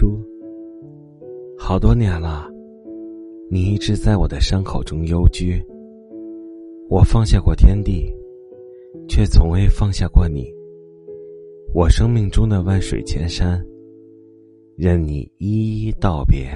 猪好多年了你一直在我的伤口中幽居。我放下过天地却从未放下过你。我生命中的万水千山任你一一道别。